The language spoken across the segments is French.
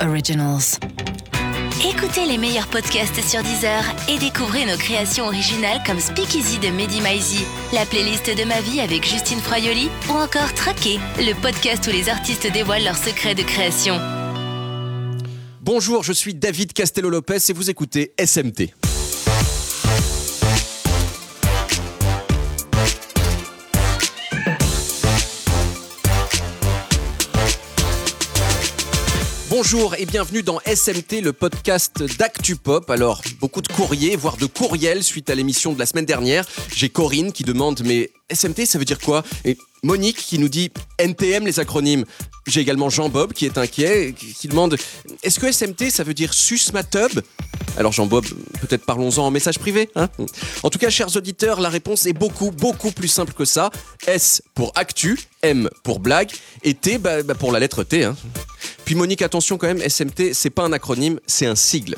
Originals. Écoutez les meilleurs podcasts sur Deezer et découvrez nos créations originales comme Speakeasy de Mehdi Maizi, la playlist de ma vie avec Justine Froyoli ou encore Traqué, le podcast où les artistes dévoilent leurs secrets de création. Bonjour, je suis David Castello-Lopez et vous écoutez SMT. Bonjour et bienvenue dans SMT, le podcast d'ActuPop. Alors, beaucoup de courriers, voire de courriels suite à l'émission de la semaine dernière. J'ai Corinne qui demande Mais SMT, ça veut dire quoi? Monique qui nous dit NTM, les acronymes. J'ai également Jean-Bob qui est inquiet, qui demande Est-ce que SMT, ça veut dire sus ma tub alors Jean-Bob, peut-être parlons-en en message privé. Hein en tout cas, chers auditeurs, la réponse est beaucoup, beaucoup plus simple que ça. S pour actu, M pour blague, et T bah, bah, pour la lettre T. Hein. Puis Monique, attention quand même, SMT, c'est pas un acronyme, c'est un sigle.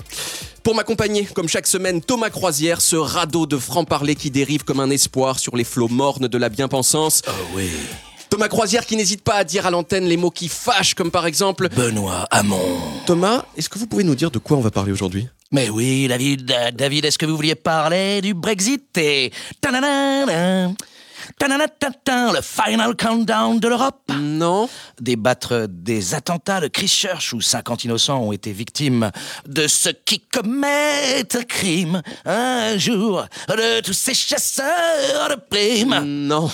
Pour m'accompagner, comme chaque semaine, Thomas Croisière, ce radeau de franc-parler qui dérive comme un espoir sur les flots mornes de la bien-pensance. Oh oui. Thomas Croisière qui n'hésite pas à dire à l'antenne les mots qui fâchent, comme par exemple... Benoît Hamon. Thomas, est-ce que vous pouvez nous dire de quoi on va parler aujourd'hui? Mais oui, David, David, est-ce que vous vouliez parler du Brexit et... Le final countdown de l'Europe Non. Débattre des attentats de Christchurch où 50 innocents ont été victimes de ce qui commettent un crime un jour de tous ces chasseurs de primes Non.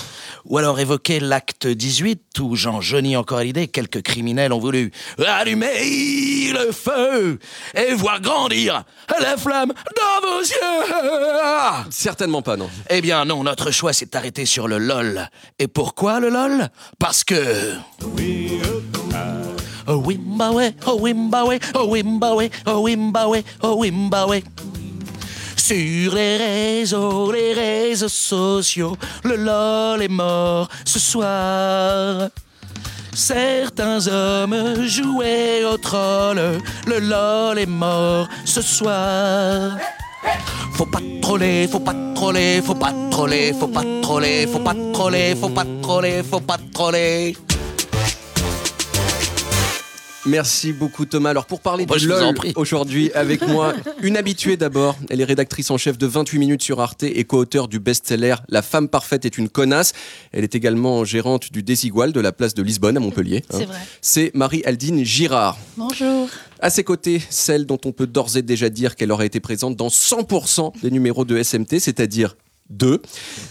Ou alors évoquer l'acte 18 où Jean-Johnny encore à l'idée, quelques criminels ont voulu allumer le feu et voir grandir la flamme dans vos yeux. Certainement pas, non. Eh bien non, notre choix s'est arrêté sur le LOL. Et pourquoi le LOL? Parce que... Oh Wimbawe, oh Wimbawe, oh Wimbawe, oh Wimbawe, oh Wimbawe. Sur les réseaux, les réseaux sociaux, le LOL est mort ce soir. Certains hommes jouaient au troll, le LOL est mort ce soir. Faut pas troller, faut pas troller, faut pas troller, faut pas troller, faut pas troller, faut pas troller, faut pas troller. Merci beaucoup Thomas. Alors pour parler Oh, bah, en LOL prie. aujourd'hui avec moi, une habituée d'abord. Elle est rédactrice en chef de 28 minutes sur Arte et co-auteur du best-seller La femme parfaite est une connasse. Elle est également gérante du Desigual de la place de Lisbonne à Montpellier. hein. C'est vrai. C'est Marie-Aldine Girard. Bonjour. À ses côtés, celle dont on peut d'ores et déjà dire qu'elle aurait été présente dans 100% des numéros de SMT, c'est-à-dire deux.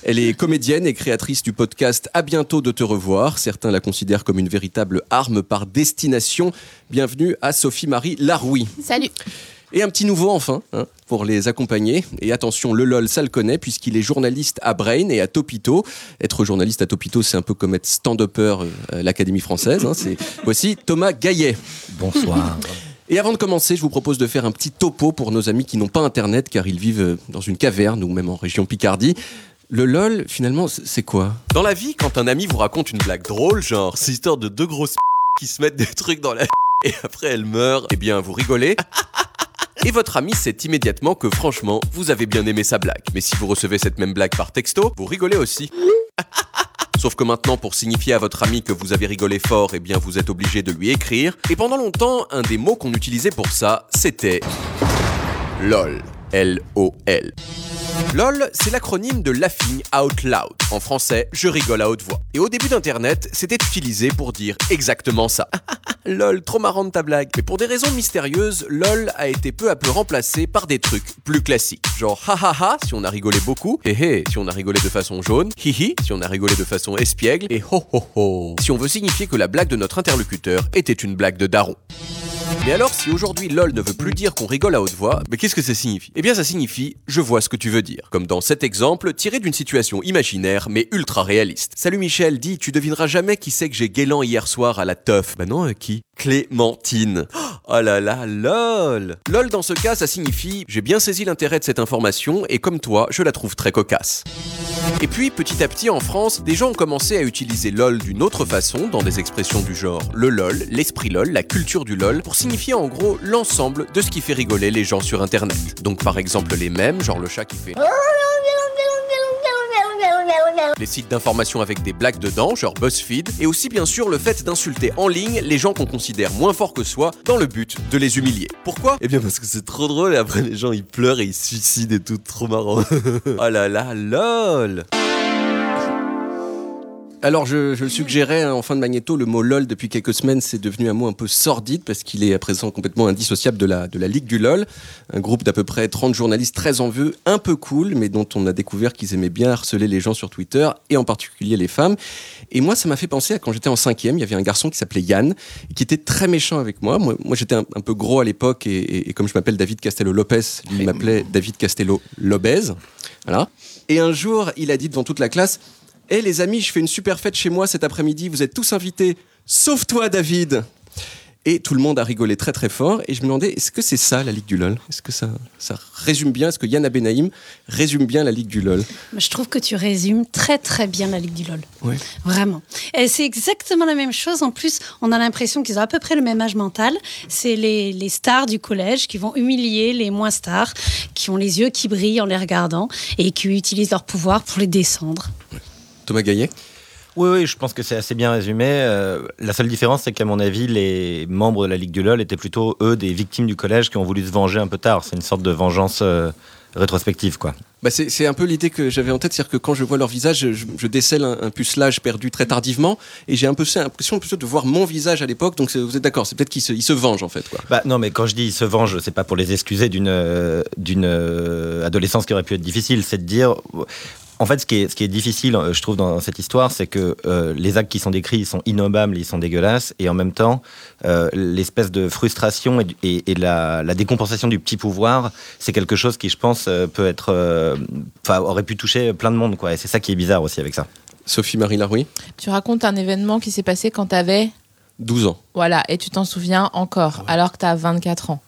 Elle est comédienne et créatrice du podcast À bientôt de te revoir. Certains la considèrent comme une véritable arme par destination. Bienvenue à Sophie-Marie Laroui. Salut. Et un petit nouveau enfin, hein, pour les accompagner. Et attention, le LOL, ça le connaît, puisqu'il est journaliste à Brain et à Topito. Être journaliste à Topito, c'est un peu comme être stand-upper euh, à l'Académie française. hein. C'est Voici Thomas Gaillet. Bonsoir. Et avant de commencer, je vous propose de faire un petit topo pour nos amis qui n'ont pas Internet, car ils vivent euh, dans une caverne ou même en région Picardie. Le LOL, finalement, c'est quoi? Dans la vie, quand un ami vous raconte une blague drôle, genre c'est histoire de deux grosses qui se mettent des trucs dans la et après elles meurent, eh bien vous rigolez. Et votre ami sait immédiatement que franchement, vous avez bien aimé sa blague. Mais si vous recevez cette même blague par texto, vous rigolez aussi. Sauf que maintenant, pour signifier à votre ami que vous avez rigolé fort, eh bien vous êtes obligé de lui écrire. Et pendant longtemps, un des mots qu'on utilisait pour ça, c'était LOL. L-O-L. LOL, c'est l'acronyme de Laughing Out Loud. En français, je rigole à haute voix. Et au début d'Internet, c'était utilisé pour dire exactement ça. LOL, trop marrant ta blague. Mais pour des raisons mystérieuses, LOL a été peu à peu remplacé par des trucs plus classiques. Genre ha si on a rigolé beaucoup, hé si on a rigolé de façon jaune, hi hi si on a rigolé de façon espiègle, et ho ho ho si on veut signifier que la blague de notre interlocuteur était une blague de daron. Mais alors, si aujourd'hui LOL ne veut plus dire qu'on rigole à haute voix, mais qu'est-ce que ça signifie? Eh bien, ça signifie je vois ce que tu veux dire. Comme dans cet exemple, tiré d'une situation imaginaire mais ultra réaliste. Salut Michel, dis, tu devineras jamais qui c'est que j'ai guélant hier soir à la teuf. Bah non, euh, qui? Clémentine. Oh là là, lol LOL dans ce cas, ça signifie j'ai bien saisi l'intérêt de cette information et comme toi, je la trouve très cocasse. Et puis, petit à petit, en France, des gens ont commencé à utiliser LOL d'une autre façon, dans des expressions du genre le LOL, l'esprit LOL, la culture du LOL, pour signifier en gros l'ensemble de ce qui fait rigoler les gens sur Internet. Donc par exemple les mèmes, genre le chat qui fait Les sites d'information avec des blagues dedans, genre BuzzFeed, et aussi bien sûr le fait d'insulter en ligne les gens qu'on considère moins forts que soi dans le but de les humilier. Pourquoi? Eh bien parce que c'est trop drôle et après les gens ils pleurent et ils se suicident et tout, trop marrant. oh là là, lol alors, je, je, le suggérais hein, en fin de magnéto, le mot LOL depuis quelques semaines, c'est devenu un mot un peu sordide parce qu'il est à présent complètement indissociable de la, de la Ligue du LOL, un groupe d'à peu près 30 journalistes très en vue, un peu cool, mais dont on a découvert qu'ils aimaient bien harceler les gens sur Twitter et en particulier les femmes. Et moi, ça m'a fait penser à quand j'étais en cinquième, il y avait un garçon qui s'appelait Yann, qui était très méchant avec moi. Moi, moi j'étais un, un, peu gros à l'époque et, et, et, comme je m'appelle David Castello Lopez, il m'appelait David Castello Lobez. Voilà. Et un jour, il a dit devant toute la classe, hé hey, les amis, je fais une super fête chez moi cet après-midi, vous êtes tous invités, sauf toi David. Et tout le monde a rigolé très très fort. Et je me demandais, est-ce que c'est ça la Ligue du LOL? Est-ce que ça, ça résume bien? Est-ce que Yann Abenaïm résume bien la Ligue du LOL? Je trouve que tu résumes très très bien la Ligue du LOL. Oui. Vraiment. Et c'est exactement la même chose. En plus, on a l'impression qu'ils ont à peu près le même âge mental. C'est les, les, stars du collège qui vont humilier les moins stars, qui ont les yeux qui brillent en les regardant et qui utilisent leur pouvoir pour les descendre. Thomas Gaillet oui, oui, je pense que c'est assez bien résumé. Euh, la seule différence, c'est qu'à mon avis, les membres de la Ligue du LOL étaient plutôt, eux, des victimes du collège qui ont voulu se venger un peu tard. C'est une sorte de vengeance euh, rétrospective, quoi. Bah c'est un peu l'idée que j'avais en tête, c'est-à-dire que quand je vois leur visage, je, je décèle un, un, pucelage perdu très tardivement, et j'ai un peu l'impression plutôt de voir mon visage à l'époque. Donc vous êtes d'accord, c'est peut-être qu'ils se, vengent en fait. Quoi. Bah non, mais quand je dis ils se vengent, c'est pas pour les excuser d'une euh, d'une adolescence qui aurait pu être difficile, c'est de dire en fait, ce qui est, ce qui est difficile, je trouve, dans cette histoire, c'est que euh, les actes qui sont décrits, ils sont innommables, ils sont dégueulasses, et en même temps, euh, l'espèce de frustration et, et, et la, la, décompensation du petit pouvoir, c'est quelque chose qui, je pense, peut être, enfin, aurait pu toucher plein de monde, quoi. Et c'est ça qui est bizarre aussi avec ça. Sophie-Marie Laroui Tu racontes un événement qui s'est passé quand tu avais 12 ans. Voilà, et tu t'en souviens encore, ah ouais. alors que tu as 24 ans.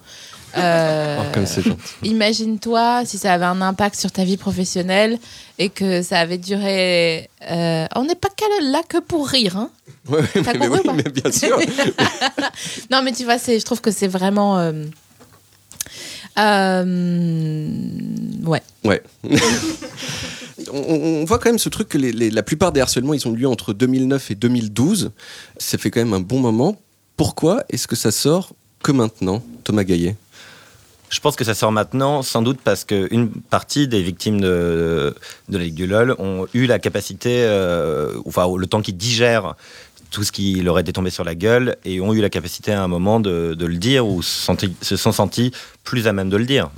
Euh, oh, comme c'est gentil. Imagine-toi si ça avait un impact sur ta vie professionnelle et que ça avait duré. Euh, on n'est pas là que pour rire, hein ouais, mais, mais, oui, mais bien sûr. non, mais tu vois, je trouve que c'est vraiment. Euh, ouais. Ouais. on, voit quand même ce truc que les, les, la plupart des harcèlements, ils ont lieu entre 2009 et 2012. Ça fait quand même un bon moment. Pourquoi est-ce que ça sort que maintenant, Thomas Gaillet? Je pense que ça sort maintenant, sans doute parce qu'une partie des victimes de, de la Ligue du LOL ont eu la capacité, euh, enfin le temps qu'ils digèrent tout ce qui leur était tombé sur la gueule et ont eu la capacité à un moment de, de le dire ou se, senti, se sont sentis plus à même de le dire.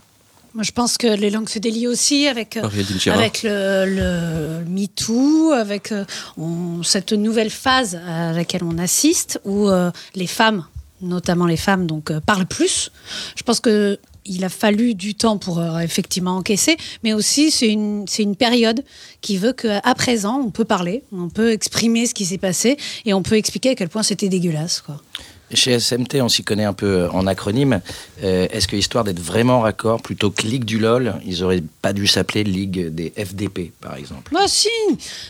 Moi, je pense que les langues se délient aussi avec, euh, avec le, le MeToo, avec euh, on, cette nouvelle phase à laquelle on assiste où euh, les femmes, notamment les femmes, donc euh, parlent plus. Je pense que il a fallu du temps pour euh, effectivement encaisser, mais aussi c'est une, une période qui veut qu'à présent, on peut parler, on peut exprimer ce qui s'est passé et on peut expliquer à quel point c'était dégueulasse. Quoi. Chez SMT, on s'y connaît un peu en acronyme. Euh, Est-ce que histoire d'être vraiment raccord, plutôt que Ligue du LOL, ils auraient pas dû s'appeler Ligue des FDP, par exemple? Bah si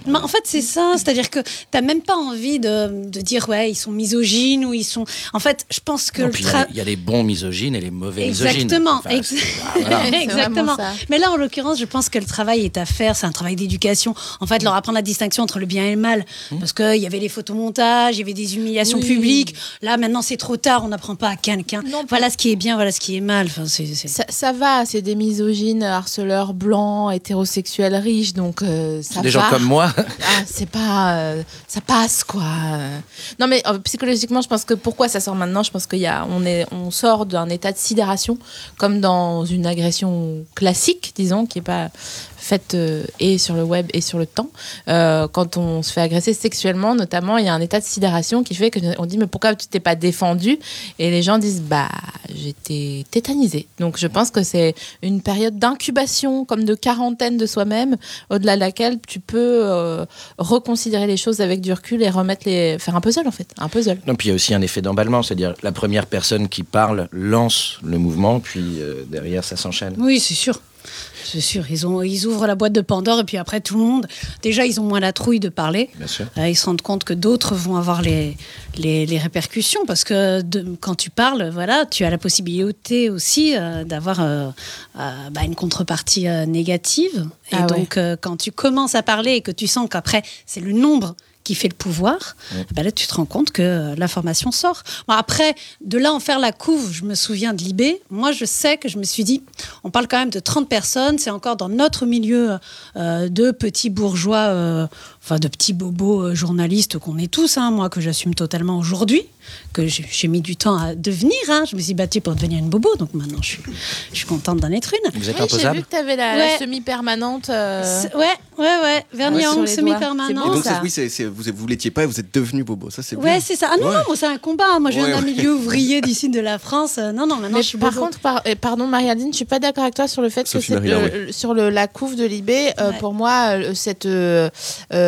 Mais En fait, c'est ça. C'est-à-dire que t'as même pas envie de, de, dire, ouais, ils sont misogynes ou ils sont... En fait, je pense que... Il tra... y, y, a les bons misogynes et les mauvais Exactement. misogynes. Ex voilà. Exactement. Mais là, en l'occurrence, je pense que le travail est à faire. C'est un travail d'éducation. En fait, leur apprendre la distinction entre le bien et le mal. Mmh. Parce qu'il y avait les photomontages, il y avait des humiliations oui. publiques. Là, maintenant, c'est trop tard, on n'apprend pas à quelqu'un. Voilà ce qui est bien, voilà ce qui est mal. Enfin, c est, c est... Ça, ça, va, c'est des misogynes, harceleurs blancs, hétérosexuels riches, donc euh, ça Des va. gens comme moi. Ah, c'est pas. Euh, ça passe, quoi. Non, mais euh, psychologiquement, je pense que pourquoi ça sort maintenant Je pense qu'on est, on sort d'un état de sidération, comme dans une agression classique, disons, qui n'est pas faite euh, et sur le web et sur le temps. Euh, quand on se fait agresser sexuellement, notamment, il y a un état de sidération qui fait qu'on dit mais pourquoi tu t'es pas défendu? Et les gens disent bah j'étais tétanisé. Donc je pense que c'est une période d'incubation, comme de quarantaine de soi-même, au-delà de laquelle tu peux euh, reconsidérer les choses avec du recul et remettre les faire un puzzle en fait, un puzzle. Non, puis il y a aussi un effet d'emballement, c'est-à-dire la première personne qui parle lance le mouvement, puis euh, derrière ça s'enchaîne. Oui, c'est sûr. C'est sûr, ils, ont, ils ouvrent la boîte de Pandore et puis après tout le monde, déjà ils ont moins la trouille de parler. Bien sûr. Euh, ils se rendent compte que d'autres vont avoir les, les, les répercussions parce que de- quand tu parles, voilà, tu as la possibilité aussi euh, d'avoir euh, euh, bah, une contrepartie euh, négative. Et Ah ouais. donc euh, quand tu commences à parler et que tu sens qu'après c'est le nombre qui fait le pouvoir, bah là tu te rends compte que euh, l'information sort. Bon, après, de là en faire la couve, je me souviens de Libé, moi je sais que je me suis dit, on parle quand même de 30 personnes, c'est encore dans notre milieu euh, de petits bourgeois, euh, enfin de petits bobos euh, journalistes qu'on est tous, hein, moi que j'assume totalement aujourd'hui, que j'ai mis du temps à devenir, hein. je me suis battue pour devenir une bobo, donc maintenant je suis, je suis contente d'en être une. Vous êtes Oui, j'ai vu que tu avais la, la Ouais. semi-permanente. euh, Ouais, ouais, ouais, vernis Ouais, à sur ongles les doigts. semi-permanent. C'est Et beau, donc, ça. ça, oui, c'est- c'est- vous vous l'étiez pas et vous êtes devenu bobo. Ça, c'est Ouais, c'est ça. Ah non, Ouais. non, moi, c'est un combat. Moi, je viens d'un milieu ouvrier d'ici de la France. Euh, Non, non, maintenant, Mais je suis par bobo. contre, par- euh, pardon Mariadine, je suis pas d'accord avec toi sur le fait Sophie que c'est Maria, le- le- sur le, la couve de Libé. euh, Ouais. Pour moi, euh, cette, euh,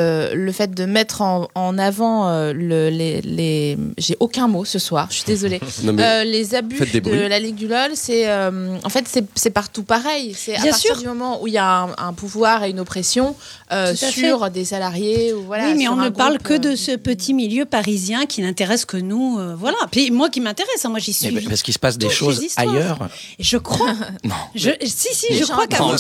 euh, le fait de mettre en, en avant euh, le, les, les- j'ai aucun mot ce soir. Je suis désolée. Non, mais- Euh, les abus de la Ligue du LOL, c'est euh, en fait c'est c'est partout pareil. C'est à Bien partir sûr. du moment où il y a un, un pouvoir et une oppression euh, sur des salariés ou voilà. oui, mais on ne parle que euh, de ce petit milieu parisien qui n'intéresse que nous. euh, voilà. Puis moi qui m'intéresse, hein, moi j'y Mais suis. Parce qu'il se passe des choses ailleurs. Je crois. Non. Je, si, si, Les je crois qu'à. Thomas,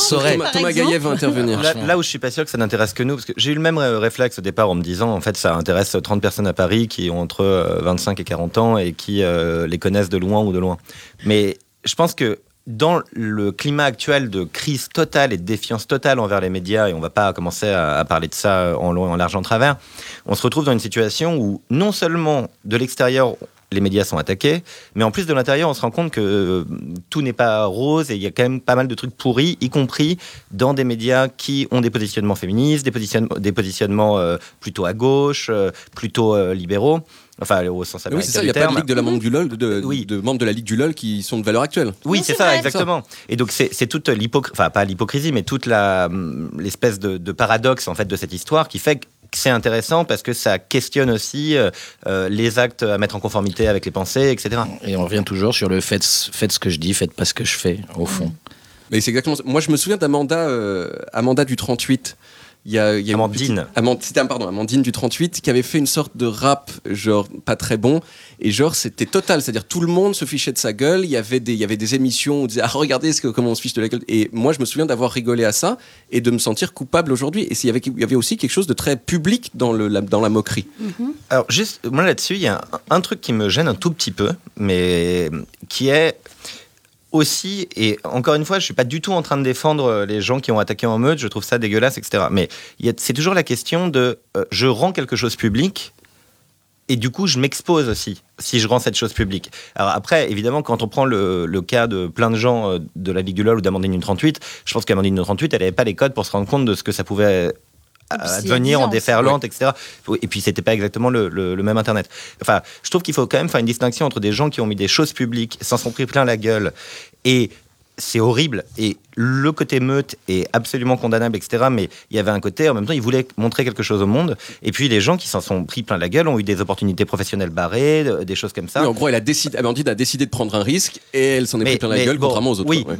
Thomas Gaillet va intervenir. Là, là où je suis pas sûr que ça n'intéresse que nous, parce que j'ai eu le même euh, réflexe au départ en me disant, en fait, ça intéresse 30 personnes à Paris qui ont entre euh, 25 et 40 ans et qui euh, les connaissent de loin ou de loin. Mais je pense que dans le climat actuel de crise totale et de défiance totale envers les médias, et on va pas commencer à, parler de ça en long, en large, en travers, on se retrouve dans une situation où non seulement de l'extérieur, les médias sont attaqués, mais en plus de l'intérieur, on se rend compte que euh, tout n'est pas rose et il y a quand même pas mal de trucs pourris, y compris dans des médias qui ont des positionnements féministes, des positionnements, des positionnements euh, plutôt à gauche, euh, plutôt euh, libéraux, enfin au sens Oui, c'est ça, il n'y a pas de terme. ligue de la membre du LOL, de, de- Oui. de membres de la Ligue du LOL qui sont de valeur actuelle. Oui, c'est ça, vrai. exactement. Et donc c'est toute l'hypocrisie, enfin pas l'hypocrisie, mais toute hum, l'espèce de, de paradoxe en fait de cette histoire qui fait que c'est intéressant parce que ça questionne aussi euh, euh, les actes à mettre en conformité avec les pensées, etc. Et on revient toujours sur le faites, faites ce que je dis, faites pas ce que je fais, au fond. Mais c'est exactement ça. Moi, je me souviens d'Amanda euh, Amanda du 38. Il y a, il y a Amandine. Amand- c'était, pardon, Amandine du 38 qui avait fait une sorte de rap, genre pas très bon. Et genre, c'était total. C'est-à-dire, tout le monde se fichait de sa gueule. Il y avait des, il y avait des émissions où on disait Ah, regardez ce que, comment on se fiche de la gueule. Et moi, je me souviens d'avoir rigolé à ça et de me sentir coupable aujourd'hui. Et s'il y avait, il y avait aussi quelque chose de très public dans, le, la, dans la moquerie. Alors juste, moi là-dessus, il y a un, un truc qui me gêne un tout petit peu, mais qui est aussi, et encore une fois, je suis pas du tout en train de défendre euh, les gens qui ont attaqué en meute, je trouve ça dégueulasse, etc. Mais c'est toujours la question de, euh, je rends quelque chose public, et du coup, je m'expose aussi si je rends cette chose publique. Alors après, évidemment, quand on prend le, le cas de plein de gens euh, de la Ligue du LOL ou d'Amandine 38, je pense qu'Amandine 38, elle n'avait pas les codes pour se rendre compte de ce que ça pouvait advenir en évident, déferlante, etc. Et puis c'était pas exactement le, le- le même Internet. Enfin, je trouve qu'il faut quand même faire une distinction entre des gens qui ont mis des choses publiques, s'en sont pris plein la gueule, et c'est horrible. Et le côté meute est absolument condamnable, etc. Mais il y avait un côté, en même temps, ils voulaient montrer quelque chose au monde. Et puis les gens qui s'en sont pris plein la gueule ont eu des opportunités professionnelles barrées, de- des choses comme ça. Oui, en gros, elle a décidé, Amandine a décidé de prendre un risque et elle s'en est Mais- pris plein la mais gueule, bon, contrairement aux autres. oui. ouais.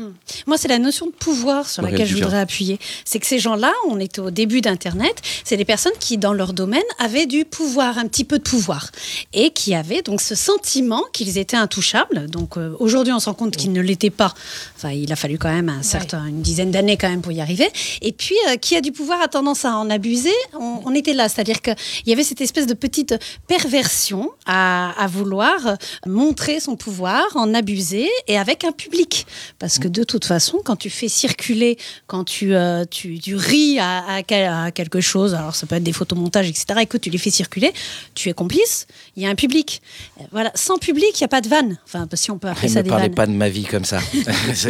Moi, c'est la notion de pouvoir sur laquelle je voudrais appuyer. C'est que ces gens-là, on était au début d'Internet, c'est des personnes qui, dans leur domaine, avaient du pouvoir, un petit peu de pouvoir. Et qui avaient donc ce sentiment qu'ils étaient intouchables. Donc euh, aujourd'hui, on se rend compte qu'ils ne l'étaient pas. Enfin, il a fallu quand même un certain, une dizaine d'années quand même pour y arriver. Et puis, euh, qui a du pouvoir a tendance à en abuser. On, on était là. C'est-à-dire qu'il y avait cette espèce de petite perversion à, à vouloir montrer son pouvoir, en abuser, et avec un public. Parce que de toute façon, quand tu fais circuler, quand tu, euh, tu, tu ris à, à quel- à quelque chose, alors ça peut être des photomontages, etc., et que tu les fais circuler, tu es complice, il y a un public. Voilà, sans public, il n'y a pas de vanne. Enfin, si on peut appeler Ne ça me des parlez vannes. pas de ma vie comme ça. Ça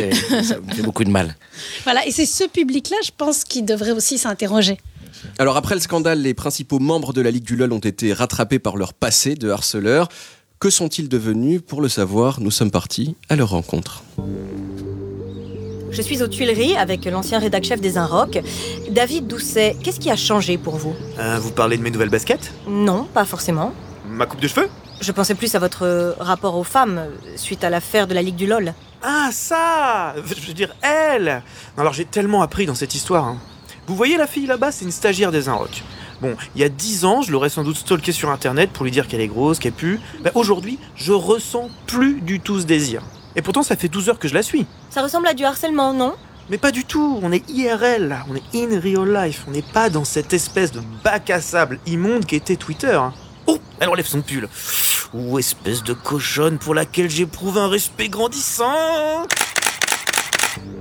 me fait beaucoup de mal. Voilà, et c'est ce public-là, je pense, qui devrait aussi s'interroger. Alors après le scandale, les principaux membres de la Ligue du LOL ont été rattrapés par leur passé de harceleurs. Que sont-ils devenus? Pour le savoir, nous sommes partis à leur rencontre. Je suis aux Tuileries avec l'ancien rédac chef des Inrocks. David Doucet, qu'est-ce qui a changé pour vous? Euh, vous parlez de mes nouvelles baskets? Non, pas forcément. Ma coupe de cheveux? Je pensais plus à votre rapport aux femmes suite à l'affaire de la Ligue du LOL. Ah, ça Je veux dire, elle Alors j'ai tellement appris dans cette histoire. hein. Vous voyez la fille là-bas, c'est une stagiaire des Inrocks. Bon, il y a 10 ans, je l'aurais sans doute stalké sur internet pour lui dire qu'elle est grosse, qu'elle pue. Ben, Aujourd'hui, je ressens plus du tout ce désir. Et pourtant, ça fait 12 heures que je la suis. Ça ressemble à du harcèlement, non? Mais pas du tout, on est IRL là, on est in real life, on n'est pas dans cette espèce de bac à sable immonde qu'était Twitter. hein. Oh, elle enlève son pull. Ou espèce de cochonne pour laquelle j'éprouve un respect grandissant.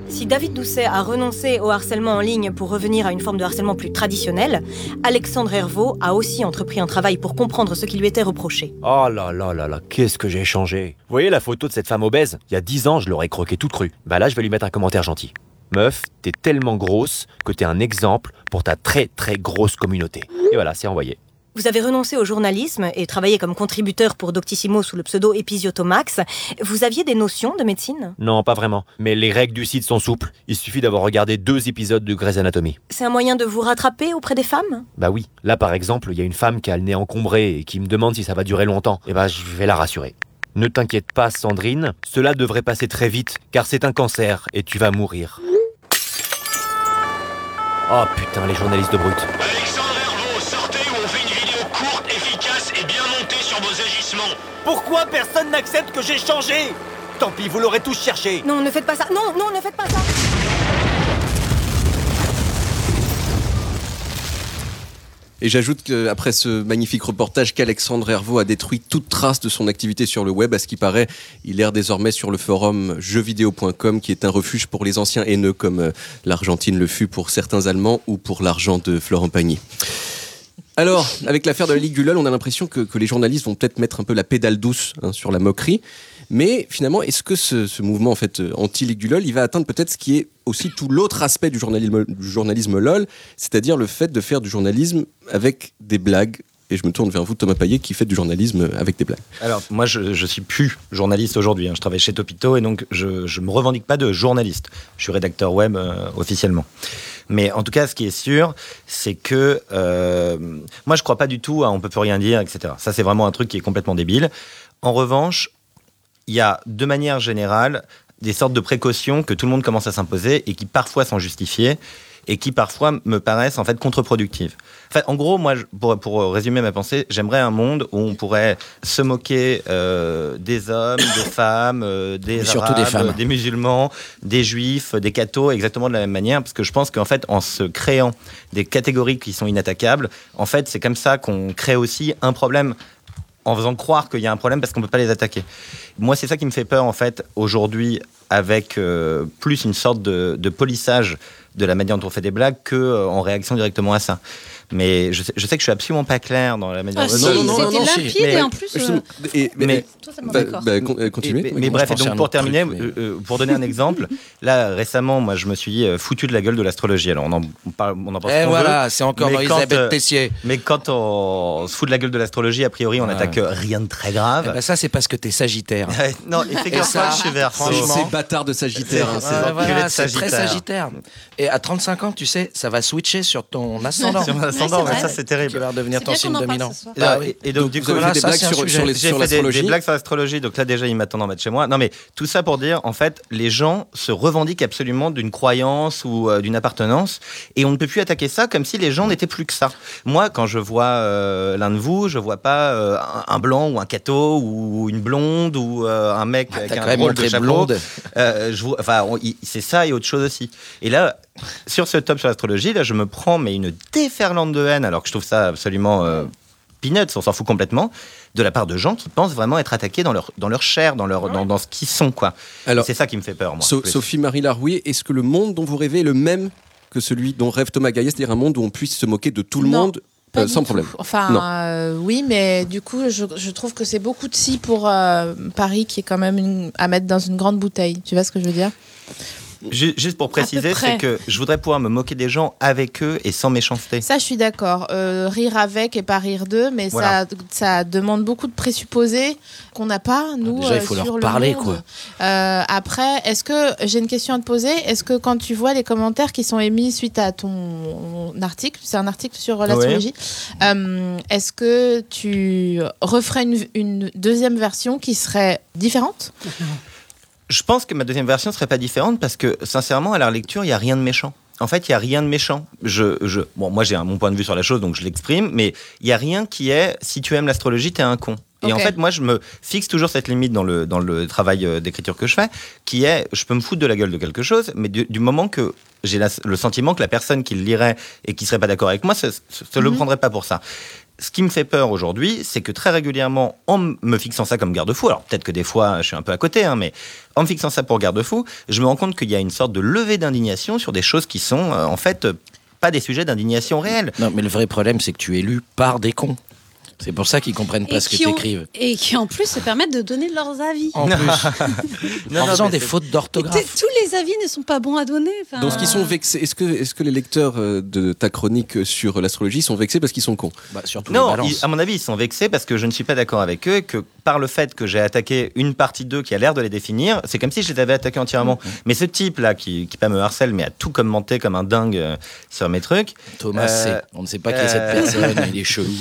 Si David Doucet a renoncé au harcèlement en ligne pour revenir à une forme de harcèlement plus traditionnelle, Alexandre Hervaux a aussi entrepris un travail pour comprendre ce qui lui était reproché. Oh là là là là, qu'est-ce que j'ai changé? Vous voyez la photo de cette femme obèse? Il y a 10 ans, je l'aurais croquée toute crue. Bah là, je vais lui mettre un commentaire gentil. Meuf, t'es tellement grosse que t'es un exemple pour ta très très grosse communauté. Et voilà, c'est envoyé. Vous avez renoncé au journalisme et travaillé comme contributeur pour Doctissimo sous le pseudo Episiotomax. Vous aviez des notions de médecine? Non, pas vraiment. Mais les règles du site sont souples. Il suffit d'avoir regardé deux épisodes de Grey's Anatomy. C'est un moyen de vous rattraper auprès des femmes? Bah oui. Là, par exemple, il y a une femme qui a le nez encombré et qui me demande si ça va durer longtemps. Et bah, je vais la rassurer. Ne t'inquiète pas, Sandrine. Cela devrait passer très vite, car c'est un cancer et tu vas mourir. Oh putain, les journalistes de brut. Pourquoi personne n'accepte que j'ai changé Tant pis, vous l'aurez tous cherché. Non, ne faites pas ça. Non, non, ne faites pas ça. Et j'ajoute qu'après ce magnifique reportage qu'Alexandre Hervaux a détruit toute trace de son activité sur le web, à ce qui paraît, il erre désormais sur le forum jeuxvideo.com qui est un refuge pour les anciens haineux comme euh, l'Argentine le fut pour certains Allemands ou pour l'argent de Florent Pagny. Alors, avec l'affaire de la Ligue du LOL, on a l'impression que, les journalistes vont peut-être mettre un peu la pédale douce hein, sur la moquerie. Mais finalement, est-ce que ce, mouvement en fait euh, anti-Ligue du LOL, il va atteindre peut-être ce qui est aussi tout l'autre aspect du journalisme LOL, c'est-à-dire le fait de faire du journalisme avec des blagues et je me tourne vers vous, Thomas Payet, qui fait du journalisme avec des blagues. Alors, moi, je, je suis plus journaliste aujourd'hui. hein. Je travaille chez Topito et donc je, je me revendique pas de journaliste. Je suis rédacteur web euh, officiellement. Mais en tout cas, ce qui est sûr, c'est que euh, moi, je crois pas du tout à on peut plus rien dire, etc. Ça, c'est vraiment un truc qui est complètement débile. En revanche, il y a de manière générale des sortes de précautions que tout le monde commence à s'imposer et qui parfois sont justifiées et qui parfois me paraissent en fait contre-productives. En, fait, en gros, moi, pour, pour résumer ma pensée, j'aimerais un monde où on pourrait se moquer euh, des hommes, des femmes, euh, des arabes, des femmes. des musulmans, des juifs, des cathos, exactement de la même manière, parce que je pense qu'en fait, en se créant des catégories qui sont inattaquables, en fait, c'est comme ça qu'on crée aussi un problème en faisant croire qu'il y a un problème parce qu'on ne peut pas les attaquer. Moi, c'est ça qui me fait peur, en fait, aujourd'hui, avec euh, plus une sorte de, de polissage de la manière dont on fait des blagues que euh, en réaction directement à ça. Mais je sais, je sais que je suis absolument pas clair dans la manière Ah, si, c'était limpide et en plus. euh, Et- mais- mais- bah, d'accord. bah, con- euh, continuez. mais, mais bref, et donc pour truc, terminer, mais- euh, pour donner un exemple, là récemment, moi je me suis foutu de la gueule de l'astrologie. Alors on en, on parle, on en pense Et qu'on voilà, c'est encore mais quand, Elisabeth Tessier. Mais quand on se fout de la gueule de l'astrologie, a priori, on Ouais. attaque euh, rien de très grave. Eh ben, ça, c'est parce que t'es Sagittaire. non, et figure-toi ça, que je suis Verseau. franchement- Ces bâtards de Sagittaire. hein, C'est- c'est- c'est très Sagittaire. Sagittaire. Et à 35 ans, tu sais, ça va switcher sur ton ascendant. C'est mais ça c'est terrible. Qui va redevenir C'est ton signe dominant. ce soir. Là, Ah oui. et, et donc, Donc, du coup, des ça, c'est j'ai fait des, l'astrologie. des blagues sur l'astrologie, donc là déjà ils m'attendent en bas de chez moi. Non mais tout ça pour dire, en fait, les gens se revendiquent absolument d'une croyance ou euh, d'une appartenance, et on ne peut plus attaquer ça comme si les gens n'étaient plus que ça. Moi, quand je vois euh, l'un de vous, je vois pas euh, un, blanc ou un cateau ou une blonde ou euh, un mec avec T'as quand un drôle de chapeau. blonde. Euh, je vois- enfin, c'est ça et autre chose aussi. Et là, sur ce top sur l'astrologie, là, je me prends mais une déferlante de haine, alors que je trouve ça absolument euh, peanuts, on s'en fout complètement, de la part de gens qui pensent vraiment être attaqués dans leur, dans leur chair, dans, leur, dans, dans ce qu'ils sont, quoi. Alors, c'est ça qui me fait peur, moi. So- plus. Sophie-Marie Larouille, est-ce que le monde dont vous rêvez est le même que celui dont rêve Thomas Gaillet, c'est-à-dire un monde où on puisse se moquer de tout le Non, monde Pas euh, sans tout. problème? Enfin, euh, oui, mais du coup, je, je trouve que c'est beaucoup de si pour euh, Paris, qui est quand même une- à mettre dans une grande bouteille. Tu vois ce que je veux dire? Juste pour préciser, c'est que je voudrais pouvoir me moquer des gens avec eux et sans méchanceté. Ça, je suis d'accord. Euh, rire avec et pas rire d'eux, mais ça, ça demande beaucoup de présupposés qu'on n'a pas, nous. Déjà, il faut leur parler, quoi. Euh, après, est-ce que j'ai une question à te poser Est-ce que quand tu vois les commentaires qui sont émis suite à ton article, c'est un article sur l'astrologie, euh, est-ce que tu referais une, une deuxième version qui serait différente? Je pense que ma deuxième version serait pas différente parce que, sincèrement, à la lecture, il n'y a rien de méchant. En fait, il n'y a rien de méchant. Je, je, bon, moi, j'ai mon point de vue sur la chose, donc je l'exprime, mais il n'y a rien qui est si tu aimes l'astrologie, tu es un con. Et en fait, moi, je me fixe toujours cette limite dans le, dans le travail euh, d'écriture que je fais, qui est, je peux me foutre de la gueule de quelque chose, mais du, moment que j'ai le sentiment que la personne qui le lirait et qui serait pas d'accord avec moi, ne se, le mhm. prendrait pas pour ça ce qui me fait peur aujourd'hui, c'est que très régulièrement, en me fixant ça comme garde-fou, alors peut-être que des fois je suis un peu à côté, hein, mais en me fixant ça pour garde-fou, je me rends compte qu'il y a une sorte de levée d'indignation sur des choses qui sont euh, en fait pas des sujets d'indignation réels. Non, mais le vrai problème, c'est que tu es lu par des cons. C'est pour ça qu'ils comprennent pas ce que tu écrives. Et qui en plus se permettent de donner leurs avis. En plus. en faisant des fautes d'orthographe. Tous les avis ne sont pas bons à donner. Donc ils sont vexés. Est-ce que, est que les lecteurs euh, de ta chronique sur l'astrologie sont vexés parce qu'ils sont cons? Bah, Surtout Non, à mon avis, ils sont vexés parce que je ne suis pas d'accord avec eux et que par le fait que j'ai attaqué une partie d'eux qui a l'air de les définir, c'est comme si je les avais attaqués entièrement. Mm-hmm. Mais ce type-là, qui, qui pas me harcèle, mais a tout commenté comme un dingue euh, sur mes trucs. Thomas euh, On ne sait pas qui est cette personne, il est chelou.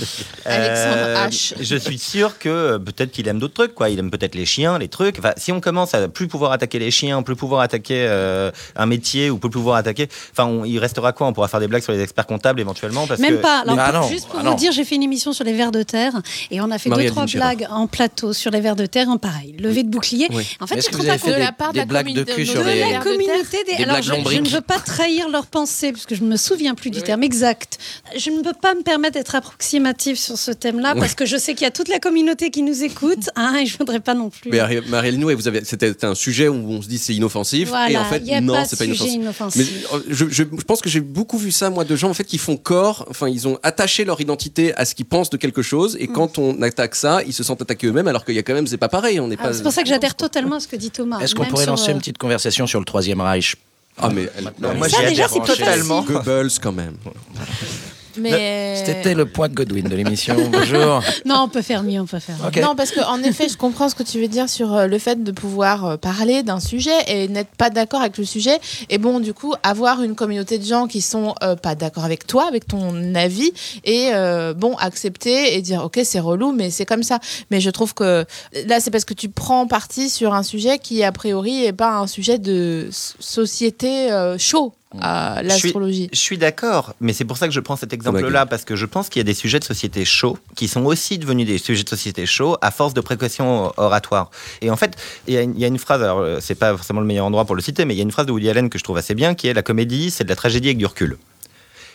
Alexandre H je suis sûr que euh, peut-être qu'il aime d'autres trucs, quoi. Il aime peut-être les chiens, les trucs. Enfin, si on commence à plus pouvoir attaquer les chiens, plus pouvoir attaquer euh, un métier ou plus pouvoir attaquer, enfin, il restera quoi? On pourra faire des blagues sur les experts comptables éventuellement parce Même pas. Alors, ah juste pour ah vous dire, j'ai fait une émission sur les vers de terre et on a fait deux trois blagues en plateau sur les vers de terre, en pareil, levé de bouclier. En fait, je fait de la part de la blagues de cul sur les la communauté des. Alors, je, ne veux pas trahir leur pensée parce que je ne me souviens plus du terme exact. Je ne peux pas me permettre d'être approximative sur ce thème-là parce que je sais qu'il y a toute la communauté qui nous écoute, hein, et je voudrais pas non plus. Mais Marielle Noué, vous avez, c'était un sujet où on se dit c'est inoffensif, et en fait non, c'est pas inoffensif. Mais euh, je, je, pense que j'ai beaucoup vu ça moi de gens en fait qui font corps, enfin ils ont attaché leur identité à ce qu'ils pensent de quelque chose, et mm. quand on attaque ça, ils se sentent attaqués eux-mêmes, alors qu'il y a quand même c'est pas pareil, on n'est ah, pas. C'est pour ça que j'adhère totalement à ce que dit Thomas. Est-ce qu'on pourrait lancer une petite conversation sur le troisième Reich ah mais moi j'ai déjà c'est totalement Goebbels quand même. Mais... C'était le point de Godwin de l'émission. Bonjour. Non, on peut faire mieux, on peut faire mieux. Non, parce qu'en effet, je comprends ce que tu veux dire sur euh, le fait de pouvoir euh, parler d'un sujet et n'être pas d'accord avec le sujet. Et bon, du coup, avoir une communauté de gens qui sont euh, pas d'accord avec toi, avec ton avis, et bon, accepter et dire, ok, c'est relou, mais c'est comme ça. Mais je trouve que là, c'est parce que tu prends parti sur un sujet qui, a priori, est pas un sujet de société chaud à l'astrologie. Je suis, d'accord, mais c'est pour ça que je prends cet exemple-là, parce que je pense qu'il y a des sujets de société chauds qui sont aussi devenus des sujets de société chauds à force de précautions oratoires. Et en fait, il y, a une phrase, alors euh, c'est pas forcément le meilleur endroit pour le citer, mais il y a une phrase de Woody Allen que je trouve assez bien, qui est la comédie, c'est de la tragédie avec du recul.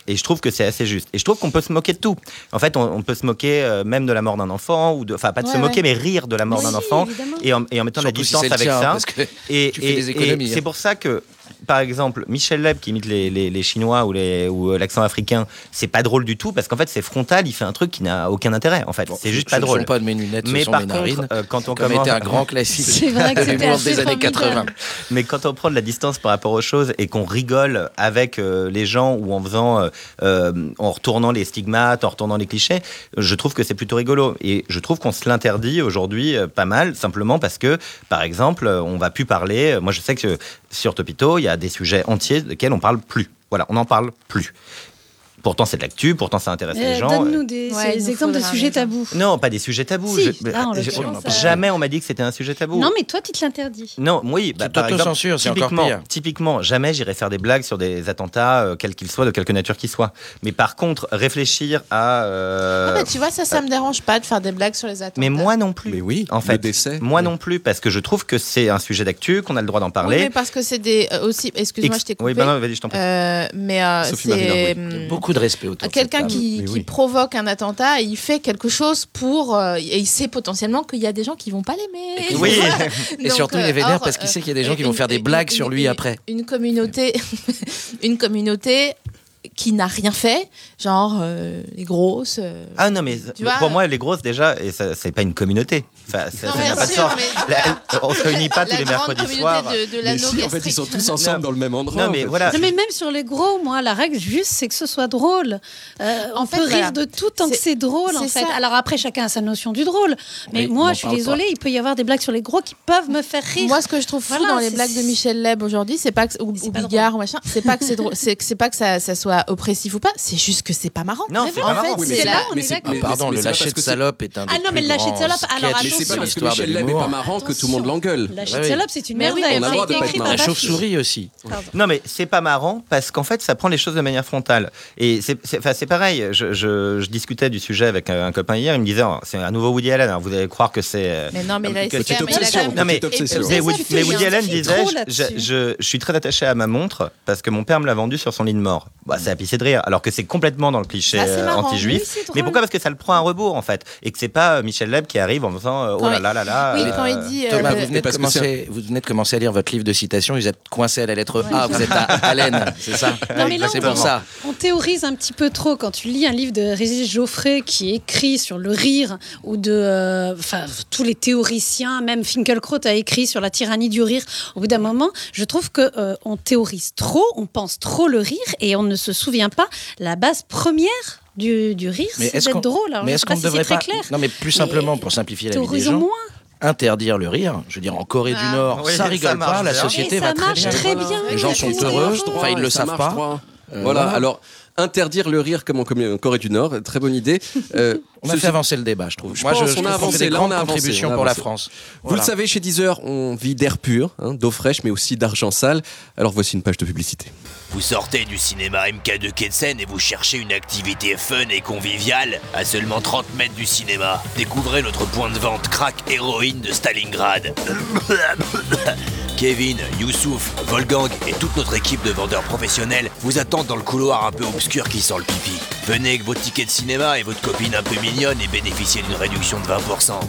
Et je trouve que c'est assez juste. Et je trouve qu'on peut se moquer de tout. En fait, on, peut se moquer euh, même de la mort d'un enfant, ou de, enfin pas de se moquer, mais rire de la mort d'un enfant, et en, et en, mettant la distance avec ça. et, et c'est hein. pour ça que par exemple, Michel Leb qui imite les, les, Chinois ou, les, ou euh, l'accent africain, c'est pas drôle du tout parce qu'en fait c'est frontal, il fait un truc qui n'a aucun intérêt. En fait, c'est juste pas drôle. Ne pas de mes lunettes, mais ce par mes contre, narines, euh, quand on comme commence... était un grand classique c'est vrai que des années 80. Mais quand on prend de la distance par rapport aux choses et qu'on rigole avec euh, les gens ou en faisant, en retournant les stigmates, en retournant les clichés, je trouve que c'est plutôt rigolo. Et je trouve qu'on se l'interdit aujourd'hui pas mal, simplement parce que, par exemple, on va plus parler. Moi, je sais que sur Topito, il y a des sujets entiers desquels on parle plus. Voilà, on n'en parle plus. Pourtant, c'est de l'actu, pourtant, ça intéresse les gens. Donne-nous des, exemples de sujets tabous. Non, pas des sujets tabous. jamais on m'a dit que c'était un sujet tabou. Non, mais toi, tu te l'interdis. Non, oui. Bah, par exemple, c'est encore pire. Typiquement, jamais j'irai faire des blagues sur des attentats, euh, quels qu'ils soient, de quelque nature qu'ils soient. Mais par contre, réfléchir à. Euh, ah, tu vois, ça, ça me dérange pas de faire des blagues sur les attentats. Mais moi non plus. Mais oui, en fait. décès. Moi non plus, parce que je trouve que c'est un sujet d'actu, qu'on a le droit d'en parler. Oui, mais parce que c'est des. Euh, aussi, excuse-moi, je t'ai coupé. Oui, ben non, vas-y, je t'en prie. mais c'est. Beaucoup de respect autour quelqu'un qui, provoque un attentat, il fait quelque chose pour. Euh, et il sait potentiellement qu'il y a des gens qui vont pas l'aimer. Oui. et surtout, il est vénère parce qu'il sait qu'il y a des gens qui vont faire des blagues sur lui après. Une communauté, une communauté qui n'a rien fait, genre euh, les grosses. euh, Ah non, mais Tu vois, pour moi, les grosses, déjà, et ça, c'est pas une communauté. Enfin, ça Non, ça bien n'a pas de sens. mais- La- on se réunit pas La tous les mercredis soirs. de- de Mais l'anneau si, en fait, ils sont tous ensemble dans le même endroit. Non, mais en fait. voilà. Non, mais même sur les gros, moi, la règle juste, c'est que ce soit drôle. Euh, on peut rire de tout tant que C'est- drôle, en fait. ça. Alors après, chacun a sa notion du drôle. Mais moi, je suis désolée, il peut y avoir des blagues sur les gros qui peuvent me faire rire. Moi, ce que je trouve fou dans les blagues de Michel Leb aujourd'hui, c'est pas que, ou, Bigard ou machin, c'est pas que c'est drôle, c'est que c'est pas que ça, ça soit oppressif ou pas, c'est juste que c'est pas marrant. Non, Mais c'est en pas fait, marrant. Oui, mais c'est pas- on mais est d'accord. Pardon, le lâcher parce de salope est un Ah non, mais le lâcher de salope, alors Mais c'est attention. pas de parce que l'histoire de Michel Leb est pas marrant que tout le monde l'engueule. La Ouais, chute oui. salope, c'est une de La chauve-souris aussi. Non, mais c'est pas marrant parce qu'en fait, ça prend les choses de manière frontale. Et c'est c'est- enfin, c'est pareil. Je, discutais du sujet avec un, un copain hier. Il me disait oh, c'est un nouveau Woody Allen. Alors, vous allez croire que c'est. euh, Mais non, mais là, Petite c'est mais, Woody, Allen disait je suis très attaché à ma montre parce que mon père me l'a vendue sur son lit de mort. Bah, c'est à pisser de rire. Alors que c'est complètement dans le cliché c'est euh, anti-juif. Oui, mais pourquoi? Parce que ça le prend à rebours en fait. Et que c'est pas euh, Michel Leb qui arrive en faisant euh, oh là là là là. Oui, euh, quand il dit. euh, Thomas, vous, venez de commencer, vous venez de commencer à lire votre livre de citation, vous êtes coincé à la lettre A, vous êtes à Allen, c'est ça? Non, mais là, C'est on- pour ça. On théorise un petit peu trop quand tu lis un livre de Régis Geoffrey qui écrit sur le rire ou de, euh, enfin, tous les théoriciens, même Finkelkraut a écrit sur la tyrannie du rire. Au bout d'un moment, je trouve que euh, on théorise trop, on pense trop le rire et on ne se souvient pas la base première du, du rire, Mais c'est est-ce qu'on d'être drôle. Alors, mais est-ce qu'on si ne devrait très pas clair. Non, mais plus Mais simplement pour simplifier la vie des gens, moins. interdire le rire. Je veux dire, en Corée du Ah. Nord, Oui, ça ça rigole marche pas, la société Et va ça très bien. très bien. Les gens sont heureux, enfin ils le savent marche pas. Euh, voilà. voilà. alors interdire le rire comme en Corée du Nord, très bonne idée. Euh, On a fait avancer le débat, je trouve. Je Moi, pense, je, je on a avancé, là, on a avancé, contributions on a pour la. France. Vous le savez, chez Deezer, on vit d'air pur, hein, d'eau fraîche, mais aussi d'argent sale. Alors voici une page de publicité. Vous sortez du cinéma MK2 Ketsen et vous cherchez une activité fun et conviviale à seulement 30 mètres du cinéma. Découvrez notre point de vente crack héroïne de Stalingrad. Kevin, Youssouf, Volgang et toute notre équipe de vendeurs professionnels vous attendent dans le couloir un peu obscur qui sent le pipi. Venez avec votre ticket de cinéma et votre copine un peu mignonne et bénéficiez d'une réduction de 20%.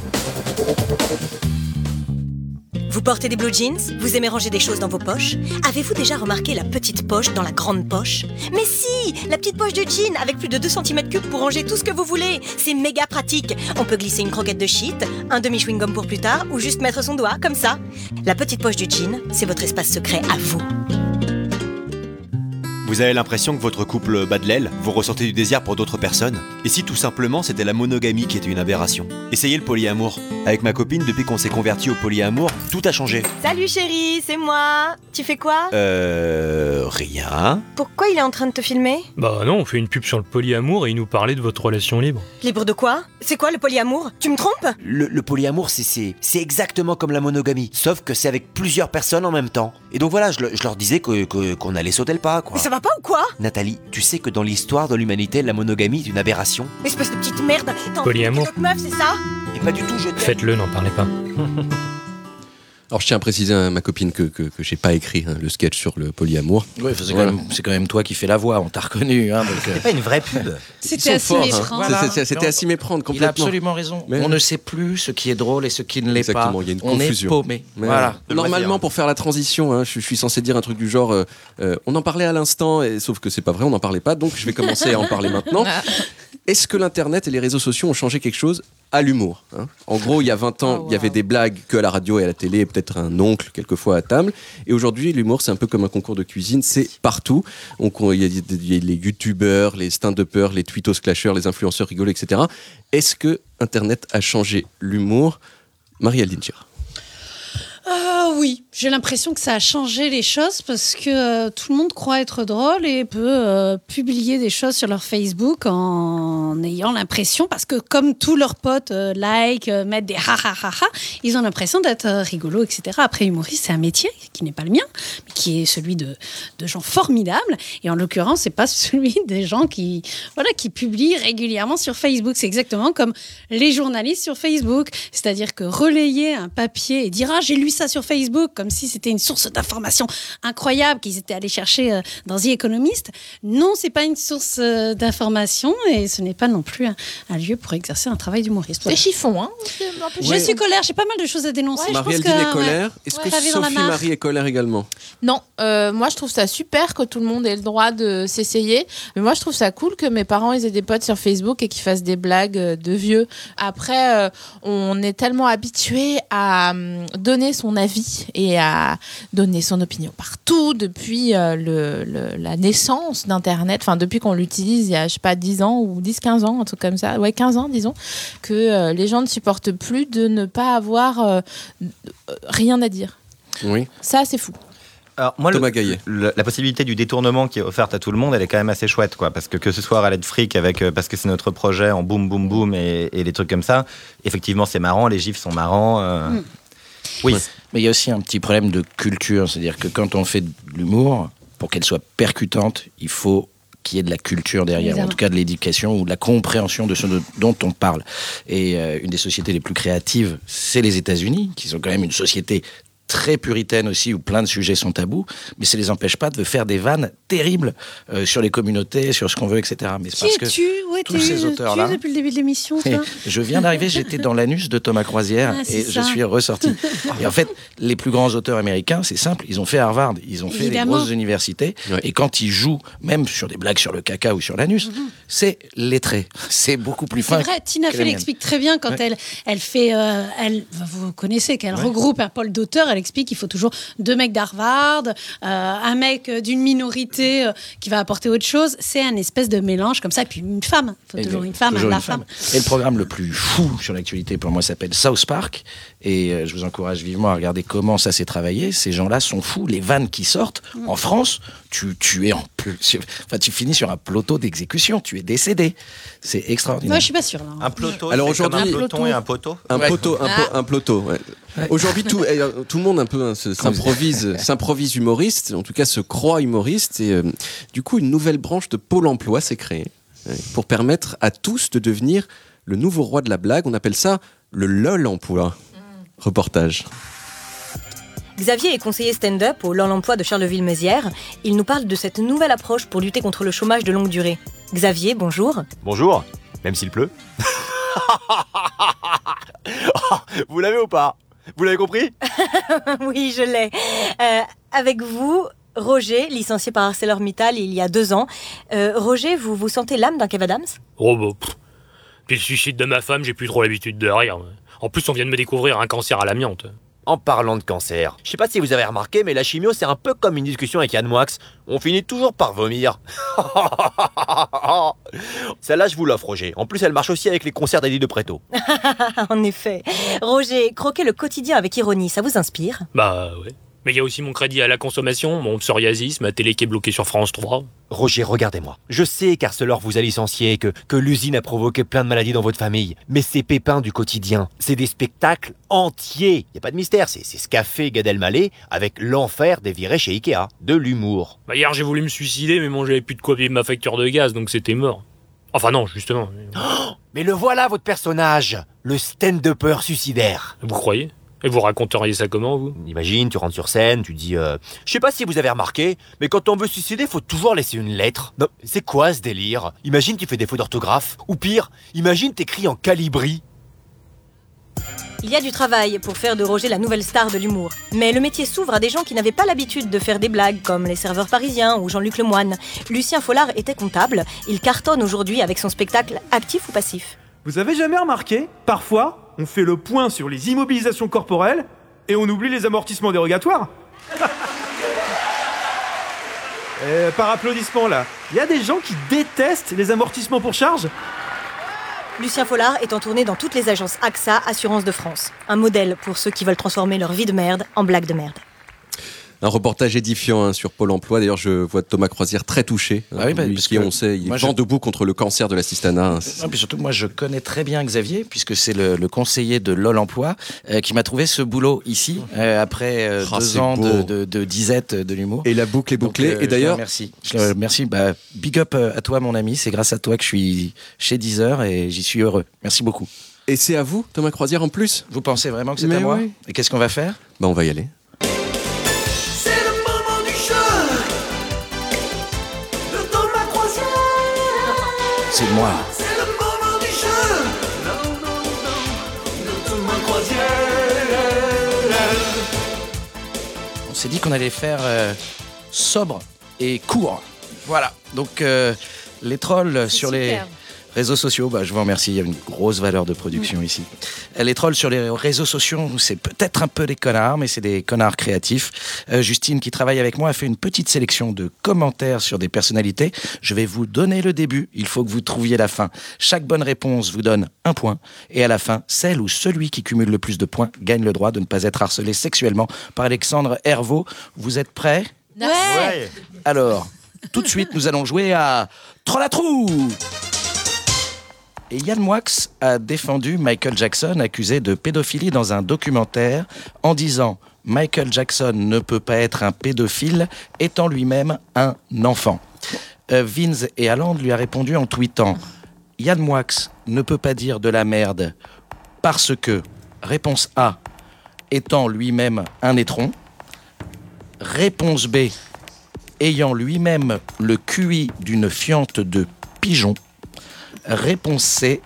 Vous portez des blue jeans? Vous aimez ranger des choses dans vos poches? Avez-vous déjà remarqué la petite poche dans la grande poche? Mais si! La petite poche de jean avec plus de 2 cm3 pour ranger tout ce que vous voulez. C'est méga pratique. On peut glisser une croquette de shit, un demi chewing-gum pour plus tard ou juste mettre son doigt, comme ça. La petite poche du jean, c'est votre espace secret à vous. Vous avez l'impression que votre couple bat de l'aile, vous ressentez du désir pour d'autres personnes Et si tout simplement c'était la monogamie qui était une aberration? Essayez le polyamour. Avec ma copine, depuis qu'on s'est converti au polyamour, tout a changé. Salut chérie, c'est moi Tu fais quoi? Euh. Rien. Pourquoi il est en train de te filmer? Bah non, on fait une pub sur le polyamour et il nous parlait de votre relation libre. Libre de quoi? C'est quoi le polyamour? Tu me trompes? Le, le polyamour, c'est- c'est c'est exactement comme la monogamie, sauf que c'est avec plusieurs personnes en même temps. Et donc voilà, je, le- je leur disais que- que- qu'on allait sauter le pas, quoi. Mais ça va pas ou quoi? Nathalie, tu sais que dans l'histoire de l'humanité, la monogamie est une aberration Espèce de petite merde Polyamour. meuf, c'est ça? Et pas du tout, je. Faites-le, n'en parlez pas. Alors je tiens à préciser à ma copine que, que, que j'ai pas écrit hein, le sketch sur le polyamour. Ouais, c'est Voilà. quand, même- c'est quand même toi qui fais la voix, on t'a reconnu. Hein, euh, C'est pas une vraie pub. Ils C'était sont assez forts, hein. Voilà. C'est- C'était à s'y méprendre il a complètement. absolument raison. Mais- On ne sait plus ce qui est drôle et ce qui ne l'est pas. Exactement, il y a une on confusion. est paumé. Mais Voilà. Normalement, pour faire la transition, hein, je, je suis censé dire un truc du genre, euh, euh, on en parlait à l'instant, et, sauf que c'est pas vrai, on n'en parlait pas, donc je vais commencer à en parler maintenant. Est-ce que l'Internet et les réseaux sociaux ont changé quelque chose? À l'humour hein En gros, il y a 20 ans, Oh, il y avait des blagues que à la radio et à la télé, et peut-être un oncle quelquefois à table. Et aujourd'hui, l'humour, c'est un peu comme un concours de cuisine, c'est partout. Il y, y a les youtubeurs, les stand-uppers, les tweetos clashers, les influenceurs rigolos, etc. Est-ce que Internet a changé l'humour? Marie-Aldine Gérard. Euh, oui, j'ai l'impression que ça a changé les choses parce que euh, tout le monde croit être drôle et peut euh, publier des choses sur leur Facebook en ayant l'impression, parce que comme tous leurs potes euh, like, euh, mettent des ha ha ha ha, ils ont l'impression d'être rigolos, etc. Après, humoriste, c'est un métier qui n'est pas le mien, mais qui est celui de, de gens formidables. Et en l'occurrence, c'est pas celui des gens qui, voilà, qui publient régulièrement sur Facebook. C'est exactement comme les journalistes sur Facebook. C'est-à-dire que relayer un papier et dire Ah, j'ai lu ça sur Facebook, comme comme si c'était une source d'information incroyable qu'ils étaient allés chercher euh, dans The Economist. Non, c'est pas une source euh, d'information et ce n'est pas non plus un, un lieu pour exercer un travail d'humoriste. C'est chiffon, hein Je suis colère, j'ai pas mal de choses à dénoncer. Pense que, est colère. ouais. Est-ce Ouais, que mare. Sophie-Marie est colère également? Non, euh, moi je trouve ça super que tout le monde ait le droit de s'essayer. Mais moi je trouve ça cool que mes parents ils aient des potes sur Facebook et qu'ils fassent des blagues euh, de vieux. Après, euh, on est tellement habitué à hum, donner son avis et à donner son opinion partout depuis euh, le, le- la naissance d'Internet, enfin depuis qu'on l'utilise il y a, je sais pas, 10 ans ou 10-15 ans, un truc comme ça, ouais 15 ans disons, que euh, les gens ne supportent plus de ne pas avoir euh, rien à dire. Oui. Ça c'est fou. Alors, moi, le- Thomas Gaillet. le- la possibilité du détournement qui est offerte à tout le monde, elle est quand même assez chouette, quoi. Parce que que ce soit Rallye de fric avec euh, parce que c'est notre projet en boum boum boum et, et les trucs comme ça, effectivement, c'est marrant, les gifs sont marrants. euh, Mm. Oui. Mais il y a aussi un petit problème de culture, c'est-à-dire que quand on fait de l'humour, pour qu'elle soit percutante, il faut qu'il y ait de la culture derrière, ou en tout cas de l'éducation ou de la compréhension de ce de- dont on parle. Et euh, une des sociétés les plus créatives, c'est les États-Unis, qui sont quand même une société très puritaine aussi, où plein de sujets sont tabous, mais ça les empêche pas de faire des vannes terribles euh, sur les communautés, sur ce qu'on veut, etc. Mais c'est Qui parce que es-tu? Où tous es-tu ces auteurs-là, Tu es depuis le début de l'émission, je viens d'arriver, j'étais dans l'anus de Thomas Croisière Ah, et je suis ressorti. Et en fait, les plus grands auteurs américains, c'est simple, ils ont fait Harvard, ils ont fait Évidemment. des grosses universités. Et quand ils jouent, même sur des blagues sur le caca ou sur l'anus, c'est lettré. C'est beaucoup plus fin. Mhm. C'est vrai, Tina Fey les l'explique très bien quand Ouais. elle, elle fait, euh, elle, vous connaissez, qu'elle Ouais. regroupe un pôle d'auteurs, elle explique qu'il faut toujours deux mecs d'Harvard, euh, un mec euh, d'une minorité euh, qui va apporter autre chose. C'est un espèce de mélange comme ça, et puis une femme. Il faut Et toujours une femme, toujours la femme. Et le programme le plus fou sur l'actualité pour moi s'appelle South Park. Et euh, je vous encourage vivement à regarder comment ça s'est travaillé. Ces gens-là sont fous. Les vannes qui sortent Mm. en France, tu, tu es en plus. Enfin, tu finis sur un plateau d'exécution. Tu es décédé. C'est extraordinaire. Moi, je suis pas sûre. là. Un ploto, Alors aujourd'hui- un peloton et un poteau. Un Ouais. poteau, un, po- un ploto. ouais. Aujourd'hui, tout, eh, euh, tout le monde un peu hein, se- s'improvise, s'improvise humoriste. En tout cas, se croit humoriste. Et euh, du coup, une nouvelle branche de Pôle Emploi s'est créée ouais, pour permettre à tous de devenir le nouveau roi de la blague. On appelle ça le LOL emploi. Reportage. Xavier est conseiller stand-up au LOL Emploi de Charleville-Mézières. Il nous parle de cette nouvelle approche pour lutter contre le chômage de longue durée. Xavier, bonjour. Bonjour, même s'il pleut. Vous l'avez ou pas? Vous l'avez compris? Oui, je l'ai. Euh, avec vous, Roger, licencié par ArcelorMittal il y a deux ans. Euh, Roger, vous vous sentez l'âme d'un Kev Adams? Oh bah. Puis le suicide de ma femme, j'ai plus trop l'habitude de rire. En plus, on vient de me découvrir un cancer à l'amiante. En parlant de cancer, je sais pas si vous avez remarqué, mais la chimio, c'est un peu comme une discussion avec Yann Moix. On finit toujours par vomir. Celle-là, je vous l'offre, Roger. En plus, elle marche aussi avec les concerts d'Eddie de Preto. En effet. Roger, croquer le quotidien avec ironie, ça vous inspire? Bah ouais. Mais il y a aussi mon crédit à la consommation, mon psoriasis, ma télé qui est bloquée sur France 3. Roger, regardez-moi. Je sais qu'Arcelor vous a licencié, que, que l'usine a provoqué plein de maladies dans votre famille. Mais ces pépins du quotidien, c'est des spectacles entiers. Y a pas de mystère, c'est c'est ce qu'a fait Gad Elmaleh avec l'enfer des virées chez Ikea. De l'humour. Bah hier j'ai voulu me suicider, mais bon j'avais plus de quoi payer ma facture de gaz, donc c'était mort. Enfin non, justement. Mais le voilà, votre personnage Le stand-upper suicidaire Vous croyez? Et vous raconteriez ça comment, vous? Imagine, tu rentres sur scène, tu dis euh, Je sais pas si vous avez remarqué, mais quand on veut se suicider, faut toujours laisser une lettre. Non, c'est quoi ce délire? Imagine tu fais des fautes d'orthographe. Ou pire, imagine t'écris en calibri. Il y a du travail pour faire de Roger la nouvelle star de l'humour. Mais le métier s'ouvre à des gens qui n'avaient pas l'habitude de faire des blagues, comme les serveurs parisiens ou Jean-Luc Lemoine. Lucien Follard était comptable. Il cartonne aujourd'hui avec son spectacle Actif ou Passif. Vous avez jamais remarqué Parfois, on fait le point sur les immobilisations corporelles et on oublie les amortissements dérogatoires. Euh, par applaudissement là, il y a des gens qui détestent les amortissements pour charge Lucien Follard est en tournée dans toutes les agences AXA Assurance de France. Un modèle pour ceux qui veulent transformer leur vie de merde en blague de merde. Un reportage édifiant hein, sur Pôle emploi. D'ailleurs, je vois Thomas Croisière très touché. Ah oui, bah, Lui parce qui, que on sait, il est je- debout contre le cancer de l'assistanat. hein. Non, puis surtout, moi, je connais très bien Xavier, puisque c'est le, le conseiller de LOL Emploi, euh, qui m'a trouvé ce boulot ici, euh, après euh, Ah, deux ans de, de, de disette de l'humour. Et la boucle est bouclée. Donc, euh, Et d'ailleurs, Merci. Merci. Bah, big up à toi, mon ami. C'est grâce à toi que je suis chez Deezer et j'y suis heureux. Merci beaucoup. Et c'est à vous, Thomas Croisière, en plus? Vous pensez vraiment que c'est à moi? Et qu'est-ce qu'on va faire? Bah, on va y aller. C'est moi. C'est le moment du jeu Non, non, non, nous tournons en croisière. On s'est dit qu'on allait faire euh, sobre et court. Voilà. Donc, euh, les trolls sur les. Réseaux sociaux, bah, je vous remercie. Il y a une grosse valeur de production ici. Euh, Les trolls sur les réseaux sociaux, c'est peut-être un peu des connards, mais c'est des connards créatifs. Euh, Justine, qui travaille avec moi, a fait une petite sélection de commentaires sur des personnalités. Je vais vous donner le début. Il faut que vous trouviez la fin. Chaque bonne réponse vous donne un point. Et à la fin, celle ou celui qui cumule le plus de points gagne le droit de ne pas être harcelé sexuellement par Alexandre Hervaux. Vous êtes prêts? Ouais. alors, tout de suite, nous allons jouer à Troll à trou Et Yann a défendu Michael Jackson accusé de pédophilie dans un documentaire en disant Michael Jackson ne peut pas être un pédophile étant lui-même un enfant. Euh, et Aland lui a répondu en tweetant Yann Moix ne peut pas dire de la merde parce que, réponse A, étant lui-même un étron, Réponse B, ayant lui-même le QI d'une fiente de pigeon. Réponse C,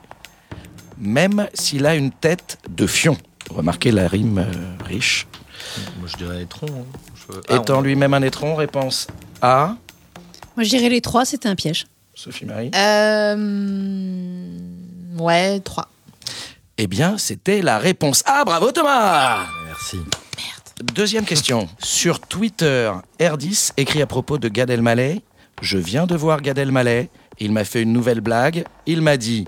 même s'il a une tête de fion. Remarquez la rime euh, riche. Moi, je dirais étron. hein. Je- Étant lui-même un étron, réponse A. Moi, je dirais les trois, c'était un piège. Sophie Marie. Euh... Ouais, 3. Eh bien, c'était la réponse A. Bravo Thomas Merci. Deuxième question. Sur Twitter, R10 écrit à propos de Gad Elmaleh Je viens de voir Gad Elmaleh. Il m'a fait une nouvelle blague. Il m'a dit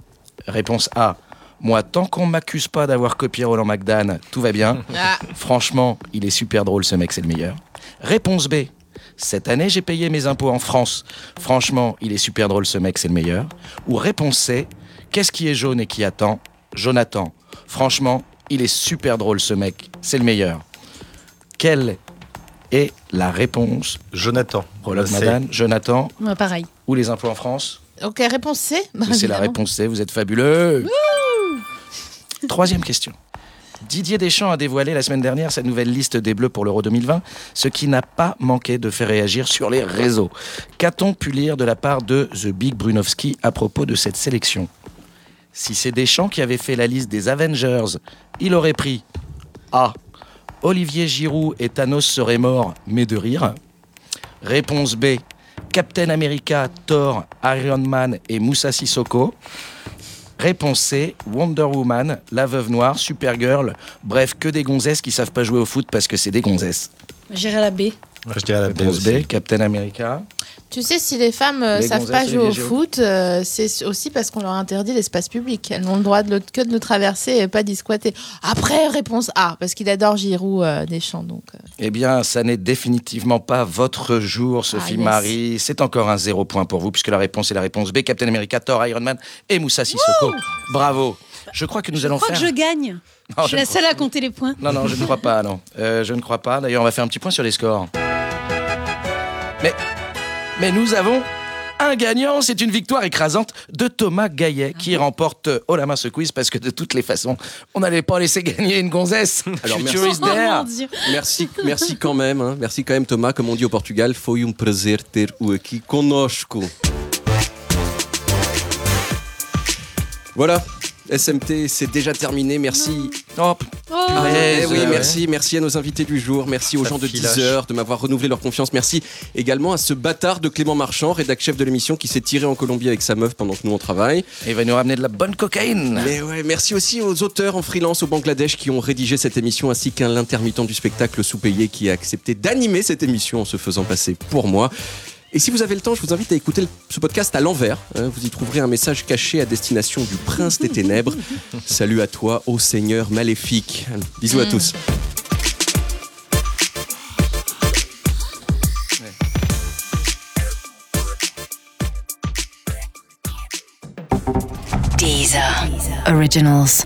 Réponse A. Moi, tant qu'on m'accuse pas d'avoir copié Roland McDan, tout va bien. Ah. Franchement, il est super drôle, ce mec, c'est le meilleur. Réponse B. Cette année, j'ai payé mes impôts en France. Franchement, il est super drôle, ce mec, c'est le meilleur. Ou réponse C. Qu'est-ce qui est jaune et qui attend? Jonathan. Franchement, il est super drôle, ce mec, c'est le meilleur. Quelle est la réponse Jonathan. Roland C. Madame, Jonathan Moi, pareil. ou les impôts en France Ok, réponse C. Bah, C'est la réponse C, vous êtes fabuleux. Troisième question. Didier Deschamps a dévoilé la semaine dernière sa nouvelle liste des Bleus pour l'Euro 2020, ce qui n'a pas manqué de faire réagir sur les réseaux. Qu'a-t-on pu lire de la part de The Big Brunowski à propos de cette sélection? Si c'est Deschamps qui avait fait la liste des Avengers, il aurait pris A. Olivier Giroud et Thanos seraient morts, mais de rire. Réponse B. Captain America, Thor, Iron Man et Moussa Sissoko. Réponse C, Wonder Woman, La Veuve Noire, Supergirl, bref, que des gonzesses qui savent pas jouer au foot parce que c'est des gonzesses. J'irai la B. Je dirais la Réponse. B, Captain America. Tu sais, si les femmes euh, Les savent pas jouer au foot, euh, c'est aussi parce qu'on leur interdit l'espace public. Elles n'ont le droit de le- que de le traverser et pas d'y squatter. Après, réponse A, parce qu'il adore Giroud euh, Deschamps. Donc, euh. Eh bien, ça n'est définitivement pas votre jour, Sophie Ah, yes. Marie. C'est encore un zéro point pour vous, puisque la réponse est la réponse B, Captain America, Thor, Iron Man et Moussa Sissoko. Bravo. Je crois que nous Je allons crois faire... que je gagne. Non, je suis je la ne crois- seule à compter les points. Non, non, je ne crois pas, non. Euh, je ne crois pas. D'ailleurs, on va faire un petit point sur les scores. Mais, mais nous avons un gagnant. C'est une victoire écrasante de Thomas Gaillet qui remporte euh, haut la main ce quiz parce que de toutes les façons, on n'allait pas laisser gagner une gonzesse. Alors, merci. Oh there. mon Dieu. Merci, merci quand même. hein. Merci quand même Thomas. Comme on dit au Portugal, foi um prazer ter o aqui conosco. Voilà. SMT, c'est déjà terminé. Merci. Hop. Oh, Allez, Eh oui, merci, merci à nos invités du jour, merci aux Ça gens de filache. 10 heures de m'avoir renouvelé leur confiance, merci également à ce bâtard de Clément Marchand, rédac chef de l'émission qui s'est tiré en Colombie avec sa meuf pendant que nous on travaille. Et il va nous ramener de la bonne cocaïne. Mais ouais, merci aussi aux auteurs en freelance au Bangladesh qui ont rédigé cette émission ainsi qu'à l'intermittent du spectacle sous-payé qui a accepté d'animer cette émission en se faisant passer pour moi. Et si vous avez le temps, je vous invite à écouter ce podcast à l'envers. hein. vous y trouverez un message caché à destination du prince des ténèbres. Salut à toi, ô Seigneur maléfique. Bisous à tous. Deezer. Originals.